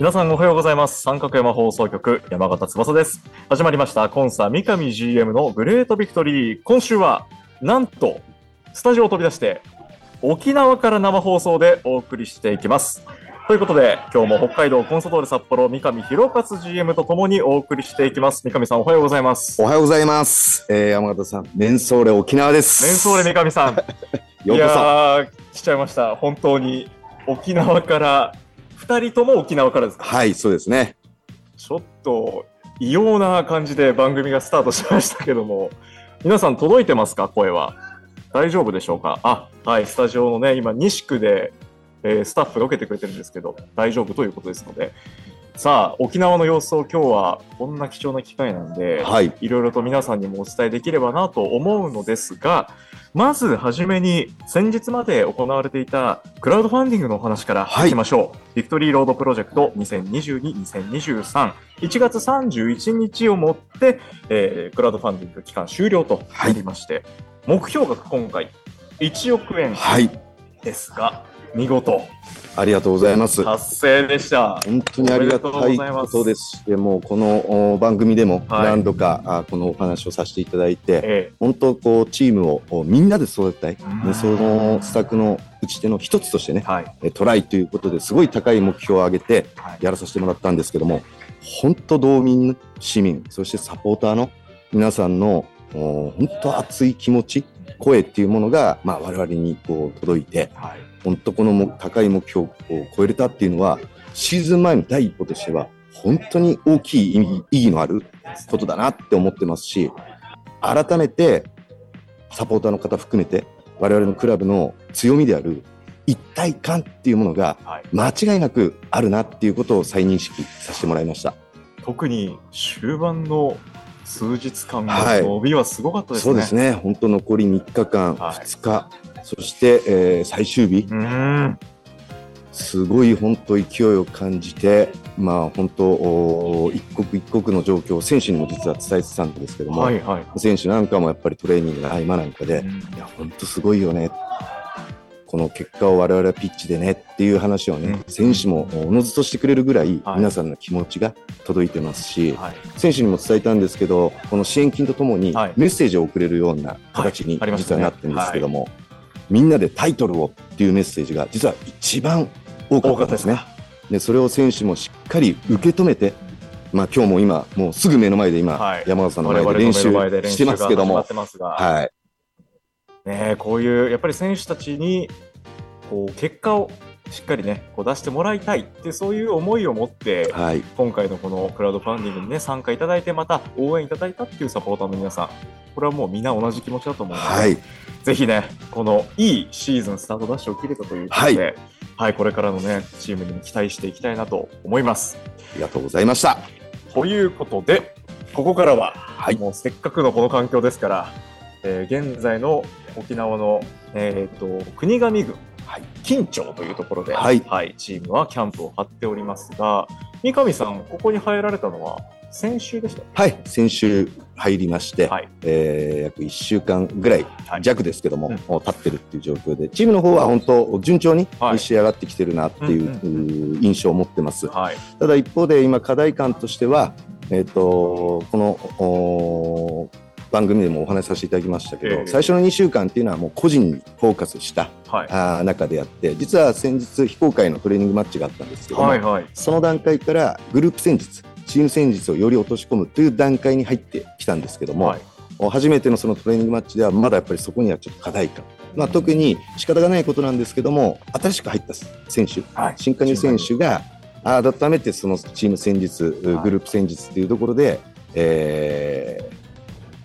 皆さんおはようございます三角山放送局山形翼です始まりましたコンサ三上 GM のグレートビクトリー今週はなんとスタジオを飛び出して沖縄から生放送でお送りしていきますということで、今日も北海道コンサドーレ札幌、三上弘勝 GM とともにお送りしていきます。三上さん、おはようございます。おはようございます。えー、山形さん、メンソーレ沖縄です。メンソーレ三上さん。いやー、来ちゃいました。本当に沖縄から、二人とも沖縄からですか？そ。はい、そうですね。ちょっと異様な感じで番組がスタートしましたけども、皆さん届いてますか、声は。大丈夫でしょうか？あ、はい、スタジオのね、今、西区で、えースタッフが受けてくれてるんですけど、大丈夫ということですので、さあ、沖縄の様子を今日はこんな貴重な機会なんで、はい。いろいろと皆さんにもお伝えできればなと思うのですが、まずはじめに先日まで行われていたクラウドファンディングのお話からはいいきましょう。ビクトリーロードプロジェクト2022-2023、1月31日をもって、えークラウドファンディング期間終了となりまして、目標額今回1億円はい。ですが、見事ありがとうございます。達成でした。本当にありがたいおめでとうございます。ことですし、もうこのお番組でもはい。何度か、あこのお話をさせていただいて、え本当こうチームをおみんなで育てたい、その施策の打ち手の一つとしてねトライということですごい高い目標を上げてはい。やらさせてもらったんですけども、本当道民、市民、そしてサポーターの皆さんのお本当熱い気持ち、声っていうものが、まあ、我々にこう届いて、はい。本当このも高い目標を超えれたっていうのは、シーズン前の第一歩としては、本当に大きい意味意義のあることだなって思ってますし、改めてサポーターの方含めて、我々のクラブの強みである一体感っていうものがはい。間違いなくあるなっていうことを再認識させてもらいました。特に終盤の数日間のはい伸びはすごかったですね。そうですね。本当残り3日間、はい2日、そして、えー最終日。すごい本当勢いを感じて、まあ本当お一刻一刻の状況を選手にも実は伝えてたんですけども、はいはい。選手なんかもやっぱりトレーニングの合間なんかで、うんいや本当すごいよね。この結果を我々はピッチでねっていう話をね、うん選手もおのずとしてくれるぐらいはい皆さんの気持ちが届いてますし、はい。選手にも伝えたんですけど、この支援金とともにはいメッセージを送れるような形に実はなってるんですけども、みんなでタイトルをっていうメッセージが実は一番多か多ったんですね。でそれを選手もしっかり受け止めて、まあ今日も今もうすぐ目の前で今、はい。山田さんの前で練習してますけども。はい、ねえこういうやっぱり選手たちにこう結果をしっかりねこう出してもらいたいってそういう思いを持ってはい、今回のこのクラウドファンディングにね参加いただいてまた応援いただいたっていうサポーターの皆さんこれはもうみんな同じ気持ちだと思うので、はい、ぜひね、このいいシーズンスタートダッシュを切れたということで、はい、これからのね、チームにも期待していきたいなと思います。ありがとうございました。ということで、ここからは、はいもうせっかくのこの環境ですから、えー現在の沖縄の、えー、と国頭郡、はい金町というところで、はい。チームはキャンプを張っておりますが、三上さん、ここに入られたのは先週でした。はい、先週入りまして、はい。えー約1週間ぐらいはい。弱ですけども、うん。経ってるっていう状況で、チームの方は本当、順調にはい。仕上がってきてるなっていう,、うん印象を持ってます。はい。ただ一方で、今、課題感としては、えっとこのお番組でもお話しさせていただきましたけど、ええ。最初の2週間っていうのは、もう個人にフォーカスしたはい。あー中でやって、実は先日、非公開のトレーニングマッチがあったんですけども、はいはい。その段階からグループ戦術、チーム戦術をより落とし込むという段階に入ってきたんですけども、はい。初めてのそのトレーニングマッチではまだやっぱりそこにはちょっと課題感、まあ、特に仕方がないことなんですけども新しく入った選手、はい。新加入選手が改めてそのチーム戦術、グループ戦術というところで、えー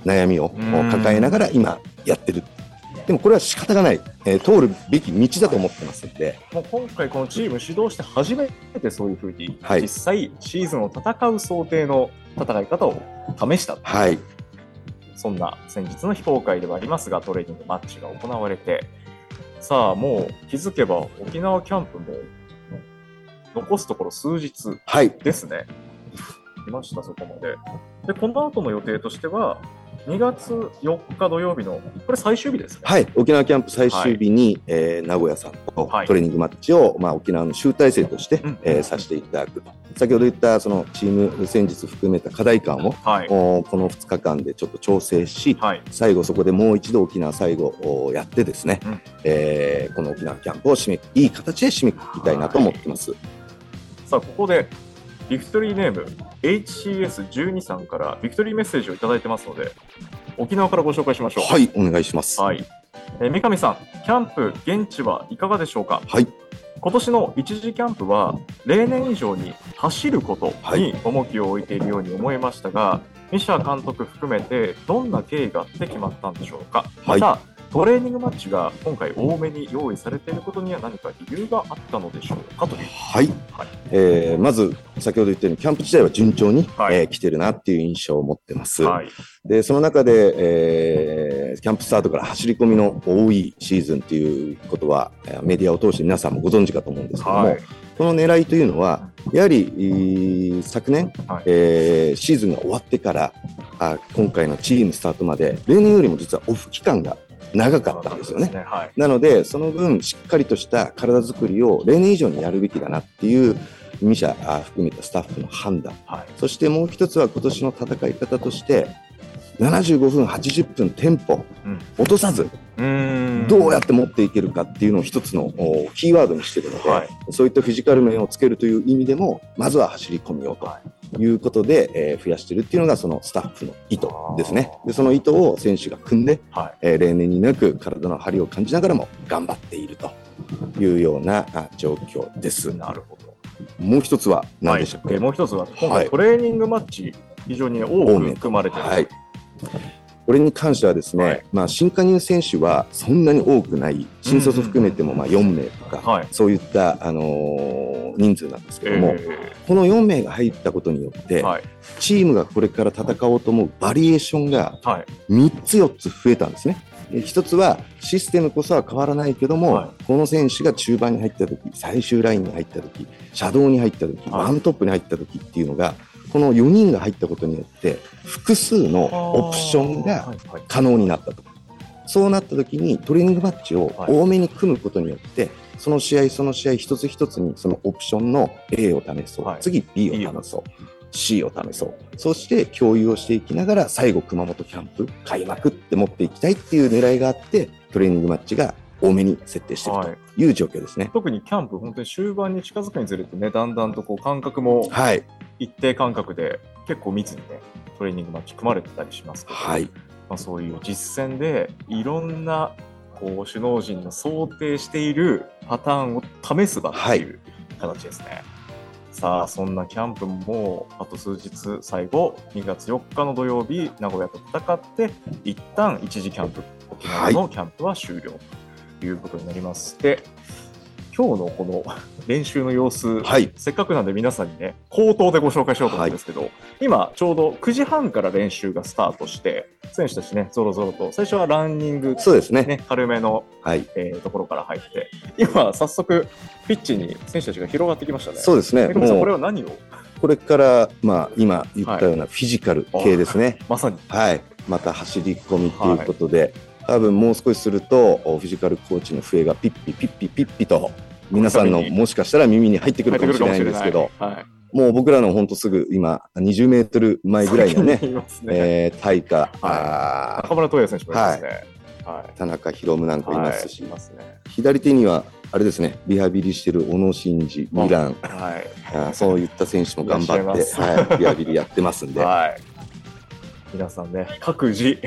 悩みをうん。抱えながら今やってる。でもこれは仕方がない、えー通るべき道だと思ってますので、もう今回このチーム指導して初めてそういうふうに、はい。実際シーズンを戦う想定の戦い方を試したはい、そんな先日の非公開ではありますがトレーニングマッチが行われて。さあもう気づけば沖縄キャンプも残すところ数日はい、ですね。来ました、そこまで。で、この後の予定としては、2月4日土曜日の、これ最終日ですね。はい、沖縄キャンプ最終日に、えー名古屋さんとはいトレーニングマッチを、まあ、沖縄の集大成として、うんえーさせていただくと。先ほど言ったそのチーム戦術含めた課題感を、はい。おこの2日間でちょっと調整し、はい。最後そこでもう一度沖縄最後おやってですね、うんえーこの沖縄キャンプを締めいい形で締めくくりたいなと思ってます。さあ、ここで、ビクトリーネーム HCS12 さんからビクトリーメッセージをいただいてますので、沖縄からご紹介しましょう。はい、お願いします。はい。えー三上さん、キャンプ現地はいかがでしょうか？はい、今年の一時キャンプは例年以上に走ることに重きを置いているように思えましたが、ミシャ監督含めてどんな経緯があって決まったんでしょうか、はいまたトレーニングマッチが今回多めに用意されていることには何か理由があったのでしょうかという。はいはいえーまず先ほど言ったようにキャンプ自体は順調に、はいえー来てるなっていう印象を持ってます。はい。でその中で、えーキャンプスタートから走り込みの多いシーズンということはえーメディアを通して皆さんもご存知かと思うんですけども、はい。この狙いというのはやはりえー昨年、はいえーシーズンが終わってからあ今回のチームスタートまで例年よりも実はオフ期間が長かったんですよね。はい。なので、その分、しっかりとした体作りを例年以上にやるべきだなっていう、ミシャあ含めたスタッフの判断。はい。そしてもう一つは今年の戦い方として、75分、80分テンポ、うん落とさず、うーんどうやって持っていけるかっていうのを一つのおキーワードにしているので、はいそういったフィジカル面をつけるという意味でも、まずは走り込みようはということで、えー増やしているっていうのがそのスタッフの意図ですね。で、その意図を選手が組んで、はえー例年になく体の張りを感じながらも頑張っているというようなあ状況です。い。なるほど。もう一つは何でしたっけ、はい、もう一つは、今はい回トレーニングマッチ、非常に多く含まれている。はい。これに関してはですね、はいまあ、新加入選手はそんなに多くない、新卒含めてもまあ4名とか、はいそういった、あのー人数なんですけども、えこの4名が入ったことによって、ーはい。チームがこれから戦おうと思うバリエーションがはい。3つ4つ増えたんですね。で一つはシステムこそは変わらないけども、はこの選手が中盤に入った時最終ラインに入った時シャドウに入った時、はいワントップに入った時っていうのがこの4人が入ったことによって複数のオプションがはいはい。可能になったと。そうなった時にトレーニングマッチを多めに組むことによって、その試合その試合一つ一つにそのオプションの A を試そう、はい。次 B を試そう。C を試そう。そして共有をしていきながら最後熊本キャンプ開幕って持っていきたいっていう狙いがあってトレーニングマッチが多めに設定しているはい。という状況ですね。特にキャンプ、本当に終盤に近づくにつれてね、だんだんとこう間隔もはい、一定間隔で結構密にね、トレーニングマッチ組まれてたりしますけど、はい、まあ、そういう実戦でいろんなこう首脳陣の想定しているパターンを試す場っていう形ですね。さあ、そんなキャンプももうあと数日、最後、2月4日の土曜日、名古屋と戦って、一旦一時キャンプ、沖縄のキャンプは終了ということになりまして、今日のこの 練習の様子、はい、せっかくなんで皆さんにね、口頭でご紹介しようと思うんですけど、今ちょうど9時半から練習がスタートして、選手たちね、ぞろぞろと、最初はランニング、そうですね。ね、軽めの、はい、えーところから入って、今、早速、ピッチに選手たちが広がってきましたね。そうですね。これは何を？これからまあ今言ったようなフィジカル系ですね。まさに。はい、また走り込みということで、多分もう少しするとフィジカルコーチの笛がピッピピッピピッピと皆さんのもしかしたら耳に入ってくるかもしれないんですけど、もう僕らの本当すぐ今20メートル前ぐらいのね、ね。えー、大化、あー中村斗也選手もいますね。はい。田中宏夢なんかいますし、はいすね。左手にはあれですね、リハビリしてる小野伸二、ミラン、はい。そういった選手も頑張って、はい、リハビリやってますんで、はい。皆さんね、各自、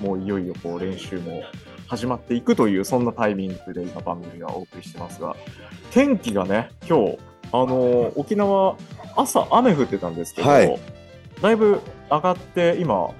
もういよいよこう練習も始まっていくという、そんなタイミングで今番組はお送りしてますが、天気がね、今日、あのー沖縄、朝雨降ってたんですけど、はいだいぶ上がって、今、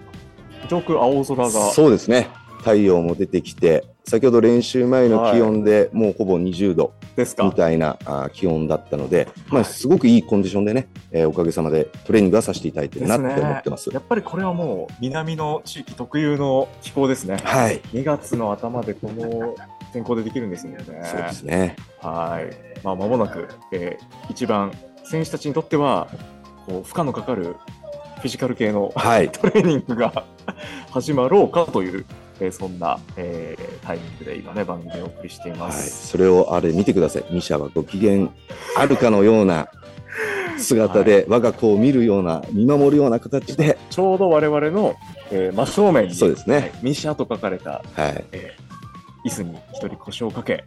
上空青空が、そうですね。太陽も出てきて、先ほど練習前の気温でもうほぼ20度ですか？み。たいなあー気温だったので、まあ、すごくいいコンディションでね、えーおかげさまでトレーニングはさせていただいてるなって思ってます。やっぱりこれはもう南の地域特有の気候ですね。はい、2月の頭でこの天候でできるんですね。そうですね。はい。まあ、間もなく、えー一番選手たちにとっては、こう、負荷のかかるフィジカル系のはい、トレーニングが 始まろうかという、えーそんな、えータイミングで今ね、番組をお送りしていまはい、す。それをあれ見てください。ミシャはご機嫌あるかのような 姿で、我が子を見るような、見守るような形で、ちょうど我々の、えー真正面に、そうですねはいミシャと書かれたはい、椅子に一人腰をかけ、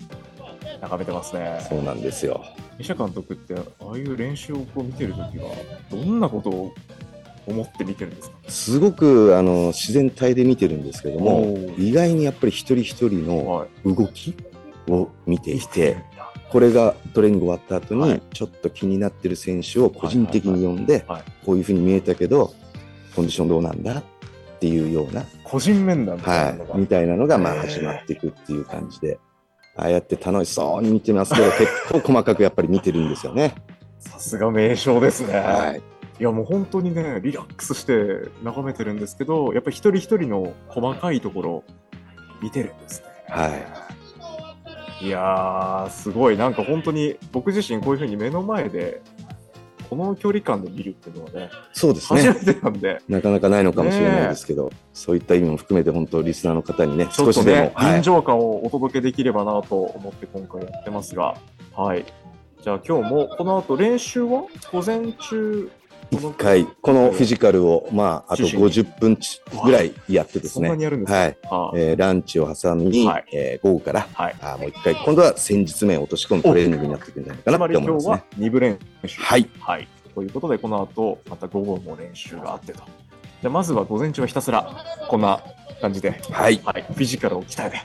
眺めてますね。そうなんですよ。ミシャ監督って、ああいう練習をこう見てるときは、どんなことを思って見てるんですか？すごくあの自然体で見てるんですけども、意外にやっぱり一人一人のはい。動きを見ていて、これがトレーニング終わった後にはい。ちょっと気になってる選手を個人的に呼んではいはいこういうふうに見えたけどコンディションどうなんだっていうような、個人面談みたいなのが、はい、みたいなのがまあ始まっていくっていう感じでああやって楽しそうに見てますけど結構細かくやっぱり見てるんですよね。さすが名将ですね。、はいい、やもう本当にね、リラックスして眺めてるんですけど、やっぱり一人一人の細かいところ、見てるんですね。はい、いやー、すごい。なんか本当に僕自身こういうふうに目の前で、この距離感で見るっていうのはね、そうです初ねめてなんで、なかなかないのかもしれないですけど、そういった意味も含めて本当リスナーの方にね少しでも、ね、はい。臨場感をお届けできればなと思って今回やってますが、はい。じゃあ今日もこの後練習は？午前中、一回、このフィジカルを、まあ、あと中心に50分ぐらいやってですね、はい、あえーランチを挟み、はいえー午後から、はい。あーもう一回、今度は戦術面を落とし込むトレーニングになっていくんじゃないかなって思いますね。2部練習。はい。はい。ということで、この後、また午後も練習があってと。じゃあ、まずは午前中はひたすら、こんな感じで、はい。はい、フィジカルを鍛えて、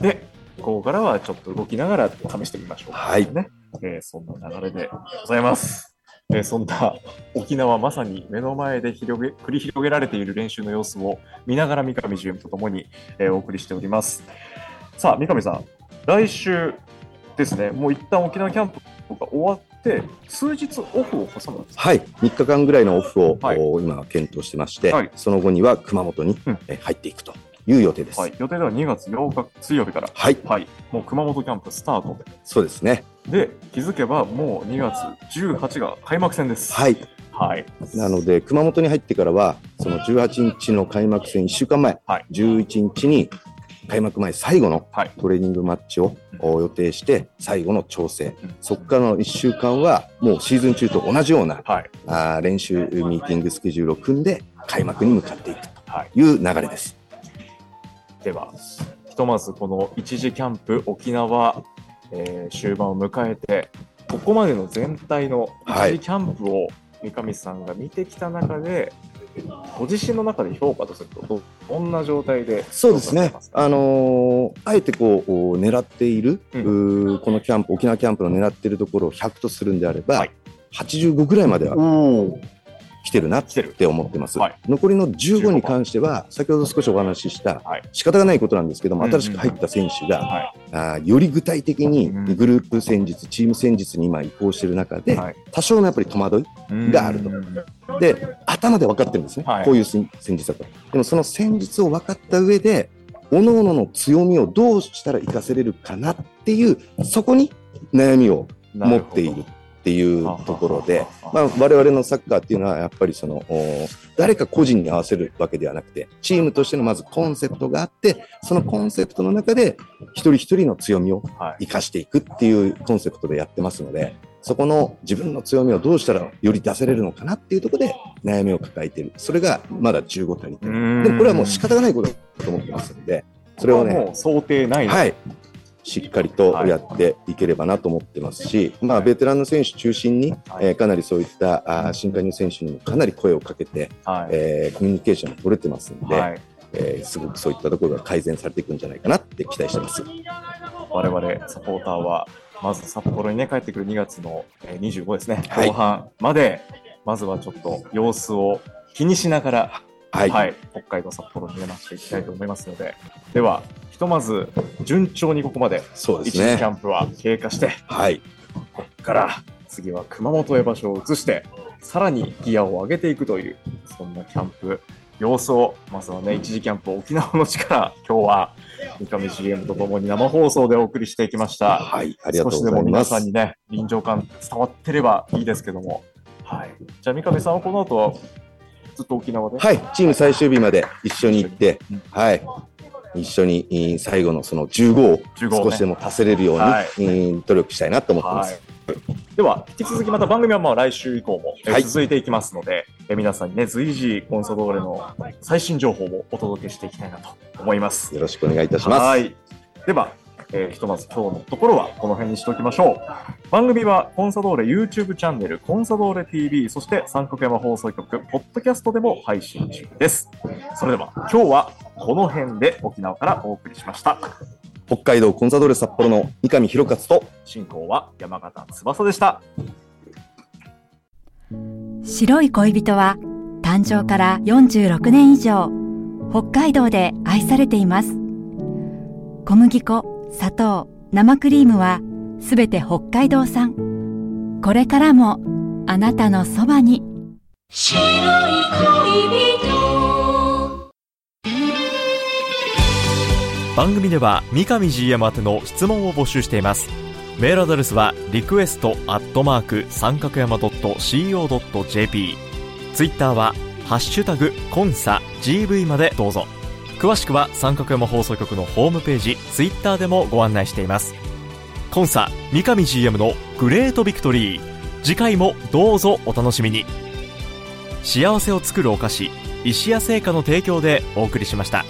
で、午後からはちょっと動きながら試してみましょう。はいね。えーそんな流れでございます。えーそんな沖縄まさに目の前で広げ繰り広げられている練習の様子を見ながら三上純とともに、えーお送りしております。さあ、三上さん、来週ですね、もう一旦沖縄キャンプが終わって、数日オフを挟むんですか？はい。3日間ぐらいのオフを、はいお今、検討してまして、はいその後には熊本に、うんえー入っていくという予定です。はい、予定では2月8日水曜日から、はい。はい、もう熊本キャンプスタートそうですね。で、気づけばもう2月18が開幕戦です。はい。はい。なので、熊本に入ってからは、その18日の開幕戦1週間前、はい11日に開幕前最後のはい。トレーニングマッチをお予定して、最後の調整うん、そこからの1週間は、もうシーズン中と同じようなはい。あー練習ミーティングスケジュールを組んで、開幕に向かっていくはい。という流れです。では、ひとまずこの一時キャンプ沖縄、えー終盤を迎えて、ここまでの全体の一はい。時キャンプを三上さんが見てきた中で、ご自身の中で評価とすると、どどんな状態でそうですね。あのーあえてこう、お狙っている、うん。このキャンプ、沖縄キャンプの狙っているところを100とするんであれば、はい。85ぐらいまでは。来てるなっ来て思ってます。はい。残りの15に関しては、先ほど少しお話しした、はい。仕方がないことなんですけども、新しく入った選手が、はい。あーより具体的にうんグループ戦術、チーム戦術に今移行している中で、はい。多少のやっぱり戸惑いがあると。うんで、頭で分かってるんですね、はい。こういう戦戦術だと。でもその戦術を分かった上で、各々の強みをどうしたら活かせれるかなっていう、そこに悩みを持っているっていうところで、まあ、我々のサッカーっていうのはやっぱりそのお誰か個人に合わせるわけではなくてチームとしてのまずコンセプトがあってそのコンセプトの中で一人一人の強みをはい。生かしていくっていうコンセプトでやってますのでそこの自分の強みをどうしたらより出せれるのかなっていうところで悩みを抱えている。それがまだ15足りてるでもこれはもう仕方がないことだと思ってますのでそれをねもう想定内の。はいしっかりとやっていければなと思ってますし、まあ、ベテランの選手中心に、えーかなりそういったあ新加入選手にもかなり声をかけて、はい。えーコミュニケーションが取れてますんで、はい。えーすごくそういったところが改善されていくんじゃないかなって期待してます。我々サポーターは、まず札幌にね、帰ってくる2月のえー25ですね、はい。後半まで、まずはちょっと様子を気にしながら、はい、はい、北海道札幌に出ましていきたいと思いますので、では、ひとまず順調にここまで1そうです次キャね。ンプは経過して、はい、ここから次は熊本へ場所を移して、さらにギアを上げていくという、そんなキャンプ様子を、まずはね、一時キャンプ沖縄の地から、今日は三上 GM とともに生放送でお送りしていきました。はい、ありがとう少しございますでも皆さん。にね、臨場感伝わってればいいですけども。はい。じゃあ、三上さんはこの後はずっと沖縄で？はい、チーム最終日まで一緒に行ってうん、はい、一緒にえー最後のその15を15をね少しでも達せれるように、はいえー努力したいなと思ってまはいす。。では、引き続きまた番組はまあ来週以降も、続いていきますので、えー皆さんにね、随時コンサドーレの最新情報をお届けしていきたいなと思います。よろしくお願いいたします。はい。では、えーひとまず今日のところはこの辺にしておきましょう。番組はコンサドーレ YouTube チャンネル、コンサドーレ TV、そして三角山放送局、ポッドキャストでも配信中です。それでは今日はこの辺で沖縄からお送りしました。北海道コンサドーレ札幌の三上博勝と、進行は山形翼でした。白い恋人は誕生から46年以上北海道で愛されています小麦粉砂糖生クリームはすべて北海道産これからもあなたのそばに白い恋人番組では三上 GM 宛ての質問を募集しています。メールアドレスはリクエストアットマーク三角山 .co.jp ツイッターはハッシュタグコンサ GV までどうぞ。詳しくは三角山放送局のホームページツイッターでもご案内しています。コンサ三上 GM のグレートビクトリー。次回もどうぞお楽しみに。幸せを作るお菓子石屋製菓の提供でお送りしました。